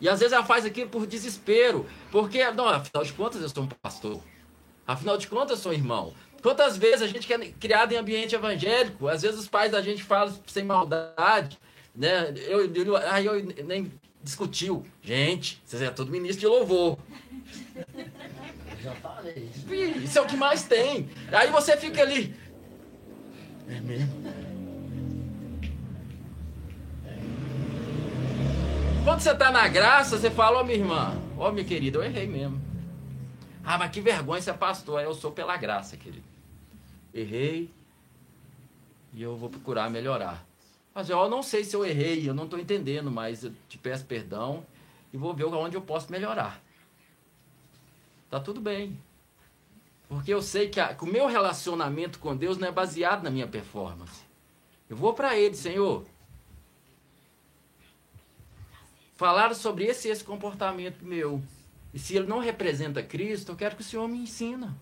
E às vezes ela faz aquilo por desespero. Porque, não, afinal de contas eu sou um pastor. Afinal de contas eu sou um irmão. Quantas vezes a gente é criado em ambiente evangélico, às vezes os pais da gente falam sem maldade, né? Eu, eu, aí eu nem discutiu. Gente, vocês é todo ministro de louvor. Já falei. Isso é o que mais tem. Aí você fica ali. É mesmo? Quando você está na graça, você fala, ó oh, minha irmã, ó oh, minha querida, eu errei mesmo. Ah, mas que vergonha ser pastor. Eu sou pela graça, querido. Errei e eu vou procurar melhorar. Mas eu não sei se eu errei, eu não estou entendendo, mas eu te peço perdão e vou ver onde eu posso melhorar. Tá tudo bem. Porque eu sei que, a, que o meu relacionamento com Deus não é baseado na minha performance. Eu vou para Ele, Senhor. Falar sobre esse esse comportamento meu. E se ele não representa Cristo, eu quero que o Senhor me ensina.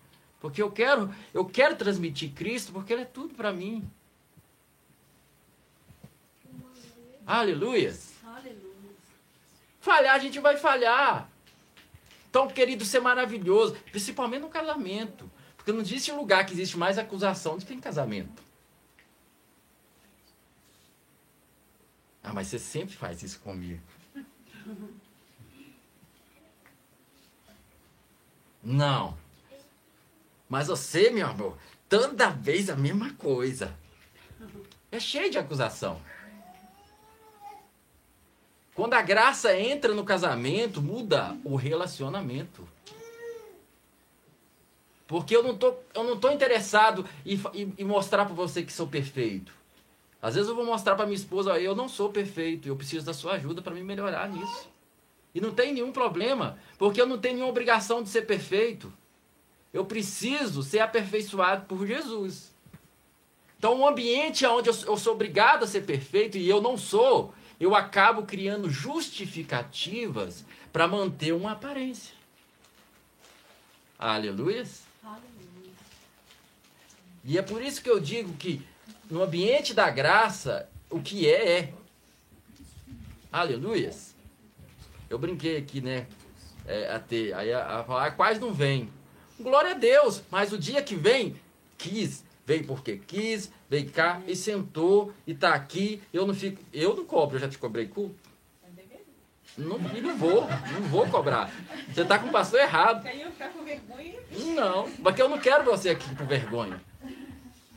Porque eu quero, eu quero transmitir Cristo, porque ele é tudo para mim. Aleluia. Falhar, a gente vai falhar. Então, querido, ser maravilhoso, principalmente no casamento. Porque não existe lugar que existe mais acusação do que em casamento. Ah, mas você sempre faz isso comigo. Não. Mas você, meu amor, toda vez a mesma coisa. É cheio de acusação. Quando a graça entra no casamento, muda o relacionamento. Porque eu não tô, eu não tô interessado em, em, em mostrar para você que sou perfeito. Às vezes eu vou mostrar para minha esposa, eu não sou perfeito, eu preciso da sua ajuda para me melhorar nisso. E não tem nenhum problema, porque eu não tenho nenhuma obrigação de ser perfeito. Eu preciso ser aperfeiçoado por Jesus. Então, um ambiente onde eu sou obrigado a ser perfeito e eu não sou, eu acabo criando justificativas para manter uma aparência. Aleluia. E é por isso que eu digo que no ambiente da graça, o que é, é. Aleluia. Eu brinquei aqui, né? É, a ter, aí a, a falar, ah, quase não vem. Glória a Deus, mas o dia que vem, quis, veio porque quis, veio cá e sentou e tá aqui. Eu não fico, eu não cobro, eu já te cobrei culto. Não, não vou, não vou cobrar. Você tá com o pastor errado. Não, porque eu não quero você aqui com vergonha.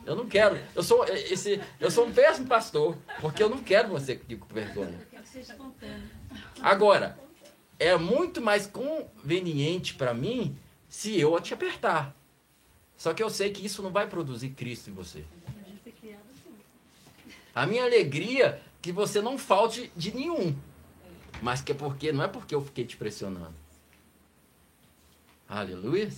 Eu não quero. Eu sou esse, eu sou um péssimo pastor, porque eu não quero você aqui com vergonha. Agora, é muito mais conveniente para mim se eu te apertar. Só que eu sei que isso não vai produzir Cristo em você. A minha alegria é que você não falte de nenhum. Mas que é porque não é porque eu fiquei te pressionando. Aleluia.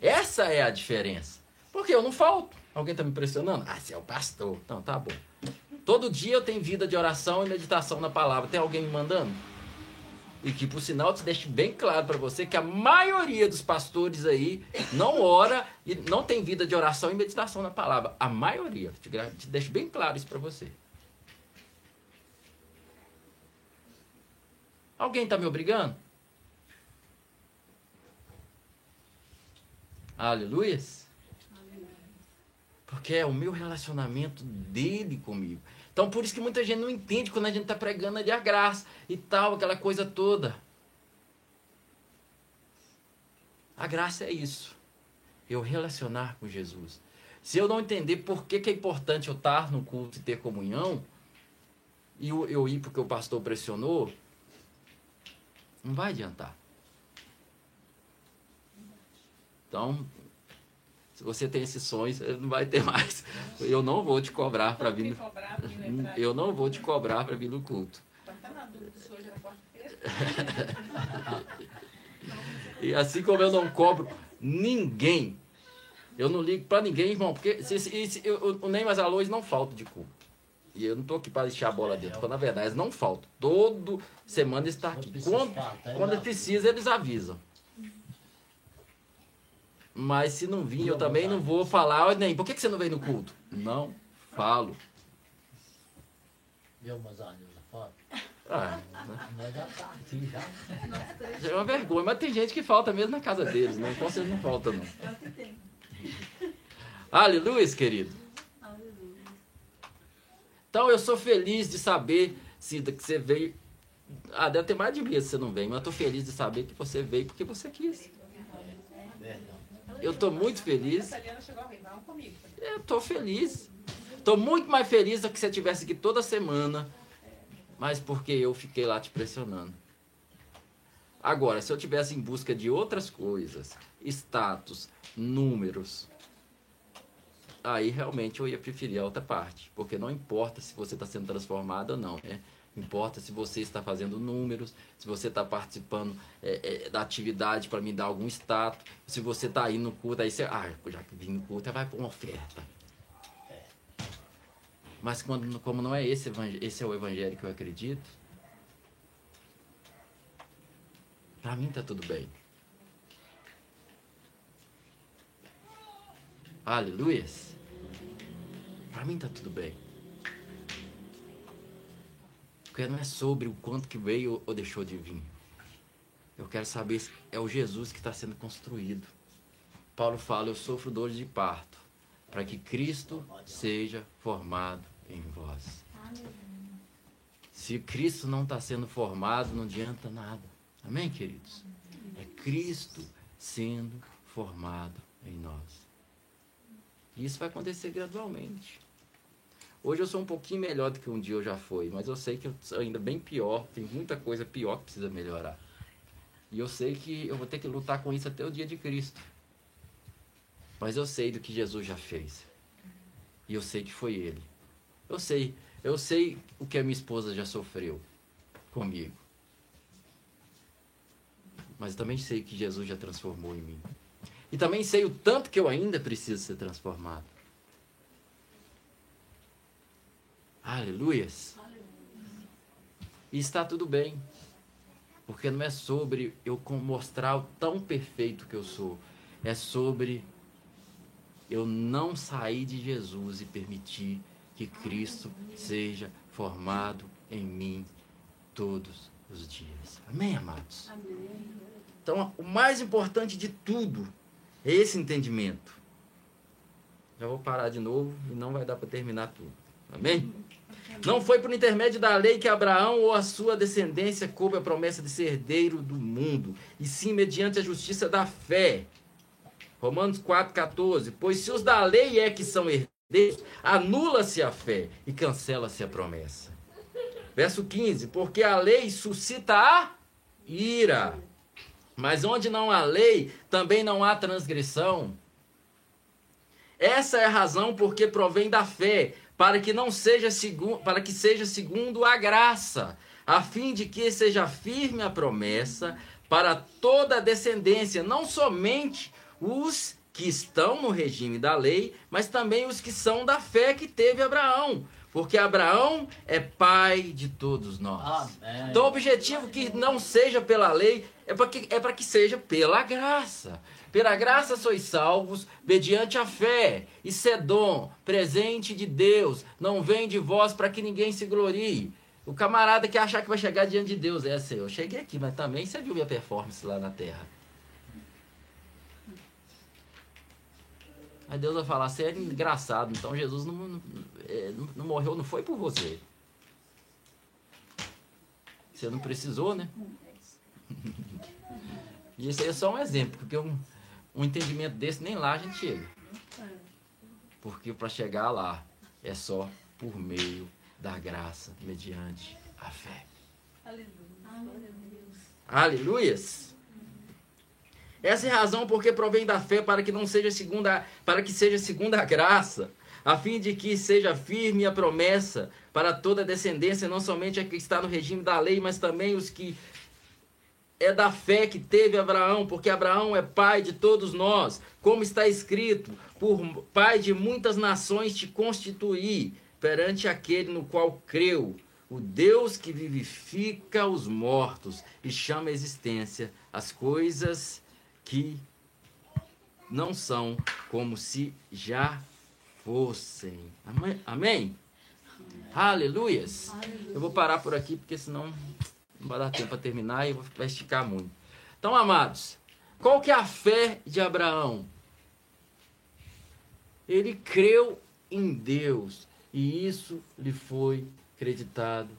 Essa é a diferença. Porque eu não falto. Alguém está me pressionando? Ah, você é o pastor. Então, tá bom. Todo dia eu tenho vida de oração e meditação na palavra. Tem alguém me mandando? E que, por sinal, te deixe bem claro para você que a maioria dos pastores aí não ora e não tem vida de oração e meditação na palavra. A maioria. Te, te deixo bem claro isso para você. Alguém está me obrigando? Aleluia. Porque é o meu relacionamento dele comigo. Então, por isso que muita gente não entende quando a gente está pregando ali a graça e tal, aquela coisa toda. A graça é isso. Eu relacionar com Jesus. Se eu não entender por que, que é importante eu estar no culto e ter comunhão, e eu, eu ir porque o pastor pressionou, não vai adiantar. Então, se você tem esses sonhos, não vai ter mais. Eu não vou te cobrar para vir. No... Eu não vou te cobrar para vir no culto. e assim como eu não cobro ninguém, eu não ligo para ninguém, irmão, porque se, se, se, eu, o Ney mais a luz não falta de culto. E eu não estou aqui para deixar a bola dentro, porque na verdade eles não faltam. Todo semana está aqui. Quando, quando precisa, eles avisam. Mas se não vir, eu também não vou falar, nem, por que, que você não veio no culto? Não falo. Viu umas anos fora? Ah, né? já é uma vergonha, mas tem gente que falta mesmo na casa deles, né? Então vocês não faltam, não. Aleluia, querido. Então eu sou feliz de saber, Cida, que você veio. Ah, deve ter mais de mês que você não vem, mas eu tô feliz de saber que você veio porque você quis. Eu estou muito feliz. Eu estou feliz. Estou muito mais feliz do que se você tivesse aqui toda semana. Mas porque eu fiquei lá te pressionando. Agora, se eu tivesse em busca de outras coisas, status, números, aí realmente eu ia preferir a outra parte. Porque não importa se você está sendo transformado ou não. Né? Importa se você está fazendo números, se você está participando é, é, da atividade para me dar algum status, se você está aí no culto, aí você, ah, já que vim no culto, vai por uma oferta. Mas quando, como não é esse, esse é o evangelho que eu acredito, para mim está tudo bem. Aleluia. Para mim está tudo bem. Porque não é sobre o quanto que veio ou deixou de vir. Eu quero saber se é o Jesus que está sendo construído. Paulo fala: Eu sofro dores de parto, para que Cristo seja formado em vós. Se Cristo não está sendo formado, não adianta nada. Amém, queridos? É Cristo sendo formado em nós. E isso vai acontecer gradualmente. Hoje eu sou um pouquinho melhor do que um dia eu já fui, mas eu sei que eu sou ainda bem pior, tem muita coisa pior que precisa melhorar. E eu sei que eu vou ter que lutar com isso até o dia de Cristo. Mas eu sei do que Jesus já fez. E eu sei que foi Ele. Eu sei, eu sei o que a minha esposa já sofreu comigo. Mas também sei que Jesus já transformou em mim. E também sei o tanto que eu ainda preciso ser transformado. Aleluias. E está tudo bem. Porque não é sobre eu mostrar o tão perfeito que eu sou. É sobre eu não sair de Jesus e permitir que Cristo seja formado em mim todos os dias. Amém, amados? Amém. Então, o mais importante de tudo é esse entendimento. Já vou parar de novo e não vai dar para terminar tudo. Amém? Não foi por intermédio da lei que Abraão ou a sua descendência coube a promessa de ser herdeiro do mundo, e sim mediante a justiça da fé. Romanos 4,14. Pois se os da lei é que são herdeiros, anula-se a fé e cancela-se a promessa. Verso 15. Porque a lei suscita a ira. Mas onde não há lei, também não há transgressão. Essa é a razão porque provém da fé, para que não seja segundo, para que seja segundo a graça, a fim de que seja firme a promessa para toda a descendência, não somente os que estão no regime da lei, mas também os que são da fé que teve Abraão. Porque Abraão é pai de todos nós. Então, o objetivo que não seja pela lei é para que, é que seja pela graça. Pela graça sois salvos, mediante a fé. E Sedom, presente de Deus, não vem de vós para que ninguém se glorie. O camarada que achar que vai chegar diante de Deus é assim, eu cheguei aqui, mas também você viu minha performance lá na terra. Aí Deus vai falar, você é engraçado, então Jesus não, não, é, não morreu, não foi por você. Você não precisou, né? E esse aí é só um exemplo, porque um, um entendimento desse nem lá a gente chega. Porque para chegar lá é só por meio da graça mediante a fé. Aleluia. Aleluias. Essa é a razão porque provém da fé para que não seja segunda, para que seja segunda a graça, a fim de que seja firme a promessa para toda a descendência, não somente a que está no regime da lei, mas também os que é da fé que teve Abraão, porque Abraão é pai de todos nós, como está escrito: por pai de muitas nações te constituí perante aquele no qual creu, o Deus que vivifica os mortos e chama à existência as coisas que não são como se já fossem. Amém? Amém? Aleluias. Aleluia. Eu vou parar por aqui porque senão não vai dar tempo para terminar e vai esticar muito. Então, amados, qual que é a fé de Abraão? Ele creu em Deus e isso lhe foi creditado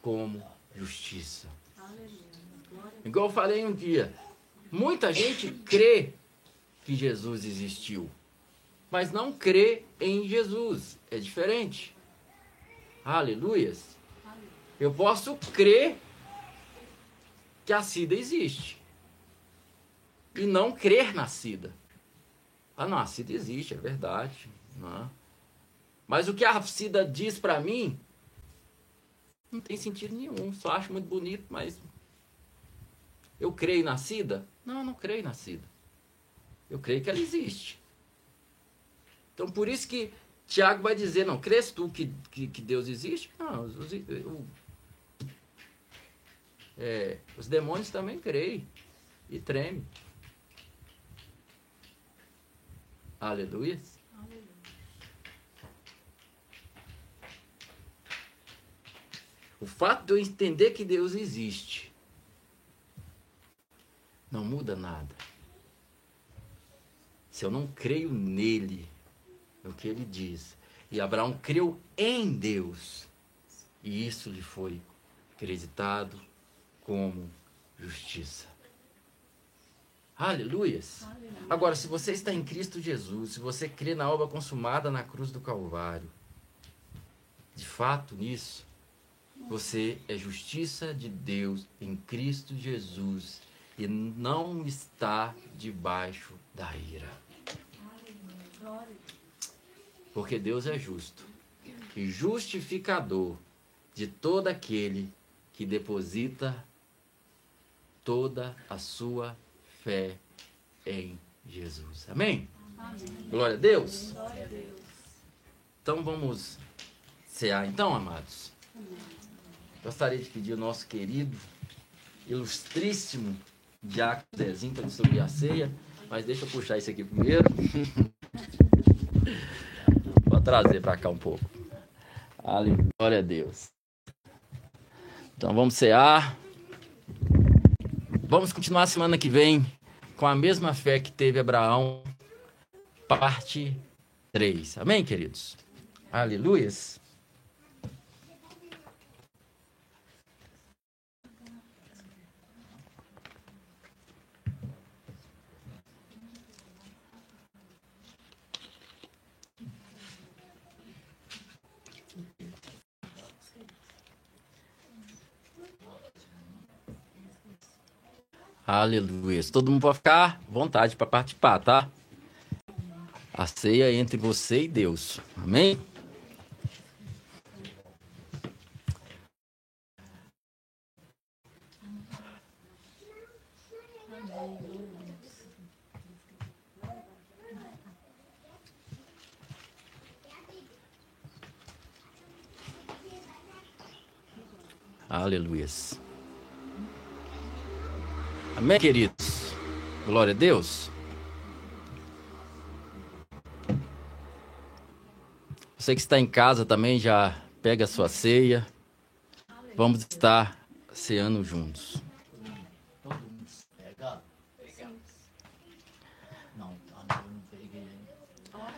como justiça. Igual eu falei um dia, muita gente crê que Jesus existiu, mas não crê em Jesus. É diferente. Aleluias. Eu posso crer que a SIDA existe e não crer na SIDA. Ah, não, a SIDA existe, é verdade. Não. É? Mas o que a Cida diz para mim não tem sentido nenhum. Só acho muito bonito, mas eu creio na Cida? Não, não creio na Cida. Eu creio que ela existe. Então por isso que Tiago vai dizer, não, crês tu que, que, que Deus existe? Não, os, é, os demônios também creem e tremem. Aleluia. O fato de eu entender que Deus existe não muda nada. Se eu não creio nele, no que ele diz. E Abraão creu em Deus. E isso lhe foi acreditado como justiça. Aleluias. Aleluia. Agora, se você está em Cristo Jesus, se você crê na obra consumada na cruz do Calvário, de fato nisso, você é justiça de Deus em Cristo Jesus e não está debaixo da ira. Porque Deus é justo e justificador de todo aquele que deposita toda a sua fé em Jesus. Amém? Amém. Glória a Deus. Glória a Deus. Então vamos cear então, amados. Gostaria de pedir o nosso querido, ilustríssimo Diácono Zezinho para distribuir a ceia, mas deixa eu puxar isso aqui primeiro. Vou trazer para cá um pouco. Glória a Deus. Então vamos cear. Vamos continuar semana que vem com a mesma fé que teve Abraão, parte 3. Amém, queridos? Aleluias. Aleluia. Todo mundo pode ficar à vontade para participar, tá? A ceia entre você e Deus. Amém? Aleluia. Amém, queridos? Glória a Deus. Você que está em casa também já pega a sua ceia. Vamos estar ceando juntos.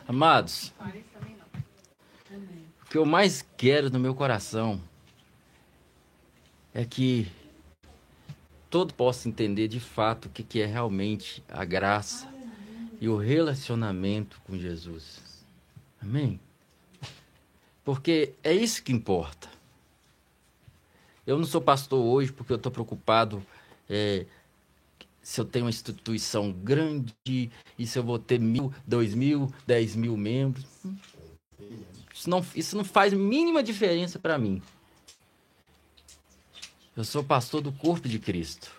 Amados, o que eu mais quero no meu coração é que todo possa entender de fato o que, que é realmente a graça e o relacionamento com Jesus. Amém? Porque é isso que importa. Eu não sou pastor hoje porque eu estou preocupado é, se eu tenho uma instituição grande e se eu vou ter mil, dois mil, dez mil membros. Isso não, isso não faz mínima diferença para mim. Eu sou pastor do corpo de Cristo.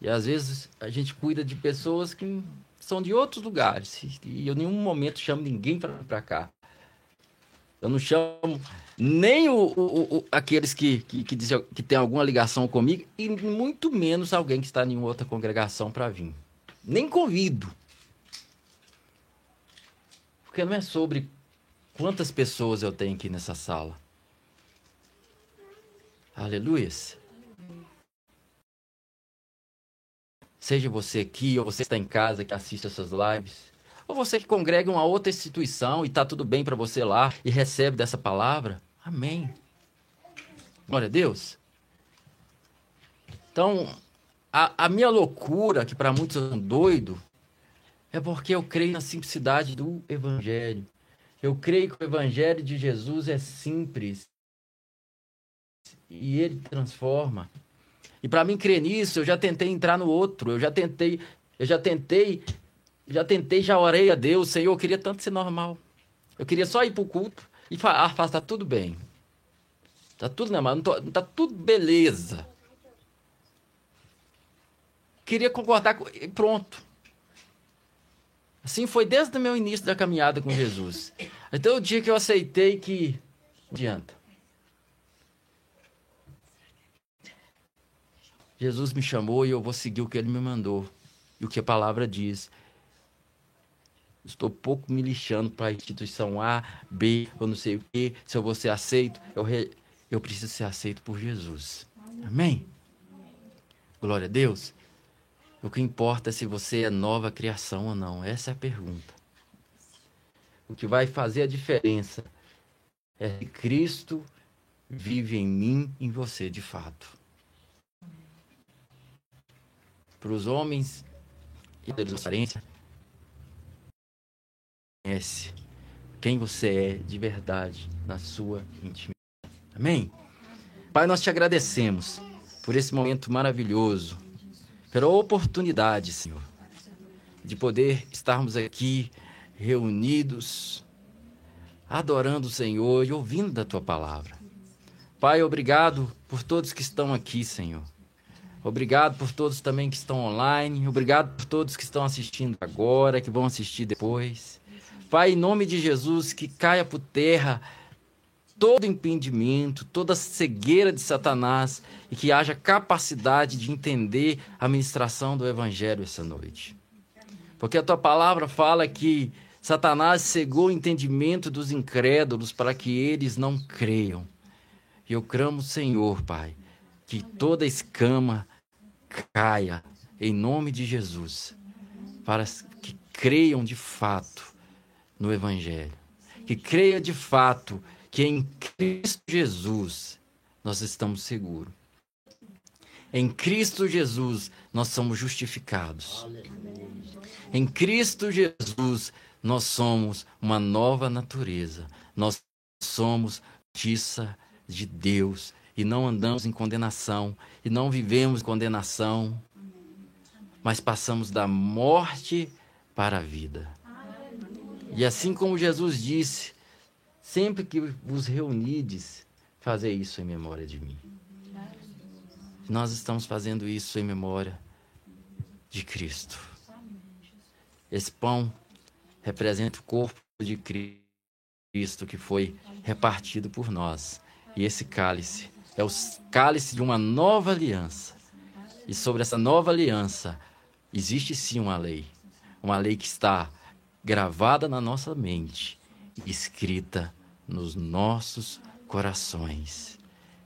E às vezes a gente cuida de pessoas que são de outros lugares. E eu em nenhum momento chamo ninguém para cá. Eu não chamo nem o, o, o aqueles que, que, que, que têm alguma ligação comigo, e muito menos alguém que está em outra congregação para vir. Nem convido. Porque não é sobre quantas pessoas eu tenho aqui nessa sala. Aleluia. Seja você aqui, ou você está em casa que assiste essas lives, ou você que congrega uma outra instituição e está tudo bem para você lá e recebe dessa palavra. Amém. Glória a Deus. Então, a, a minha loucura, que para muitos é um doido, é porque eu creio na simplicidade do Evangelho. Eu creio que o Evangelho de Jesus é simples, e ele transforma. E para mim crer nisso, eu já tentei entrar no outro, eu já tentei, eu já tentei, já tentei, já orei a Deus, Senhor, eu queria tanto ser normal. Eu queria só ir pro culto e falar, ah, tá tudo bem. Tá tudo normal, não, tô, tá tudo beleza. Queria concordar com, e pronto. Assim foi desde o meu início da caminhada com Jesus. Então o dia que eu aceitei que adianta. Jesus me chamou e eu vou seguir o que ele me mandou e o que a palavra diz. Estou pouco me lixando para a instituição A, B, ou não sei o quê, se eu vou ser aceito. Eu, re... eu preciso ser aceito por Jesus. Amém? Glória a Deus. O que importa é se você é nova criação ou não. Essa é a pergunta. O que vai fazer a diferença é se Cristo vive em mim, em você de fato para os homens e da aparência. Conhece quem você é de verdade na sua intimidade. Amém? Pai, nós te agradecemos por esse momento maravilhoso, pela oportunidade, Senhor, de poder estarmos aqui reunidos, adorando o Senhor e ouvindo da tua palavra. Pai, obrigado por todos que estão aqui, Senhor. Obrigado por todos também que estão online. Obrigado por todos que estão assistindo agora, que vão assistir depois. Pai, em nome de Jesus, que caia por terra todo impedimento, toda cegueira de Satanás e que haja capacidade de entender a ministração do Evangelho essa noite. Porque a tua palavra fala que Satanás cegou o entendimento dos incrédulos para que eles não creiam. E eu clamo, Senhor, Pai, que toda escama caia em nome de Jesus, para que creiam de fato no Evangelho, que creia de fato que em Cristo Jesus nós estamos seguros. Em Cristo Jesus nós somos justificados. Em Cristo Jesus nós somos uma nova natureza. Nós somos justiça de Deus e não andamos em condenação, e não vivemos condenação, mas passamos da morte para a vida. E assim como Jesus disse, sempre que vos reunides, fazer isso em memória de mim. Nós estamos fazendo isso em memória de Cristo. Esse pão representa o corpo de Cristo que foi repartido por nós. E esse cálice é o cálice de uma nova aliança. E sobre essa nova aliança existe sim uma lei. Uma lei que está gravada na nossa mente, escrita nos nossos corações.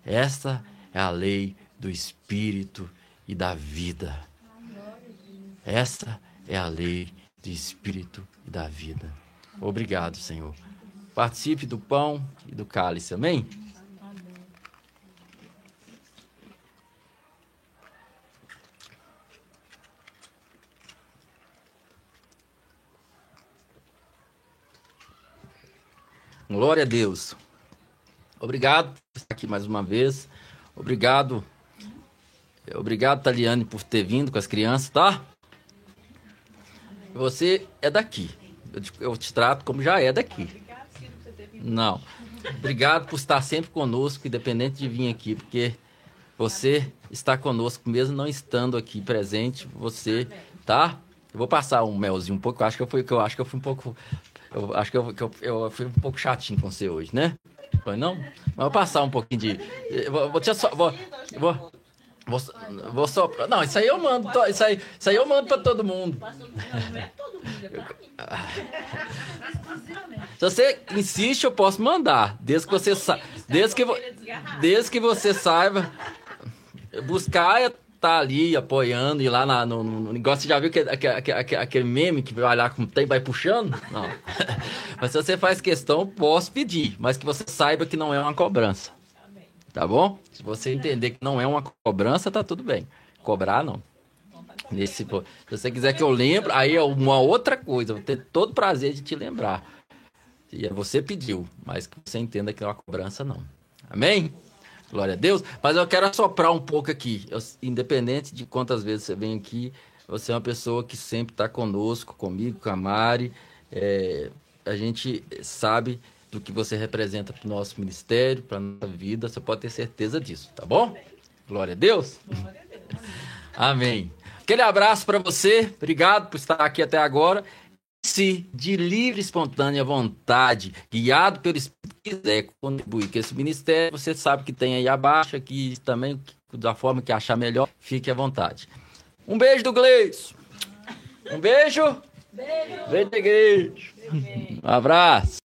Esta é a lei do Espírito e da vida. Esta é a lei do Espírito e da vida. Obrigado, Senhor. Participe do pão e do cálice, amém? Glória a Deus. Obrigado por estar aqui mais uma vez. Obrigado. Obrigado, Taliane, por ter vindo com as crianças, tá? Você é daqui. Eu te, eu te trato como já é daqui. Não. Obrigado por estar sempre conosco, independente de vir aqui, porque você está conosco, mesmo não estando aqui presente, você, tá? Eu vou passar um melzinho um pouco, acho que eu fui, eu acho que eu fui um pouco eu acho que eu, que eu, eu fui um pouco chatinho com você hoje, né? Foi não? Mas vou passar um pouquinho de. Vou, vou, só, vou, vou, vou, vou só. Não, isso aí eu mando. Isso aí, isso aí eu mando pra todo mundo. Se você insiste, eu posso mandar. Desde que você sa... desde que, desde que você saiba buscar tá ali apoiando e lá na, no, no, negócio. Você já viu que, aquele, aquele meme que vai lá com vai puxando? Não. mas se você faz questão, posso pedir, mas que você saiba que não é uma cobrança. Tá bom? Se você entender que não é uma cobrança, tá tudo bem. Cobrar, não. Nesse, se você quiser que eu lembre, aí é uma outra coisa. Vou ter todo prazer de te lembrar. E é você pediu, mas que você entenda que é uma cobrança, não. Amém? Glória a Deus. Mas eu quero assoprar um pouco aqui. Eu, independente de quantas vezes você vem aqui, você é uma pessoa que sempre está conosco, comigo, com a Mari. É, a gente sabe do que você representa para o nosso ministério, para a nossa vida. Você pode ter certeza disso, tá bom? Glória a Deus. Glória a Deus. Amém. Aquele abraço para você. Obrigado por estar aqui até agora se de livre e espontânea vontade, guiado pelo Espírito, quiser contribuir com esse ministério, você sabe que tem aí abaixo, aqui também, da forma que achar melhor, fique à vontade. Um beijo do Gleice. Um beijo. Beijo. Beijo, igreja. Um abraço.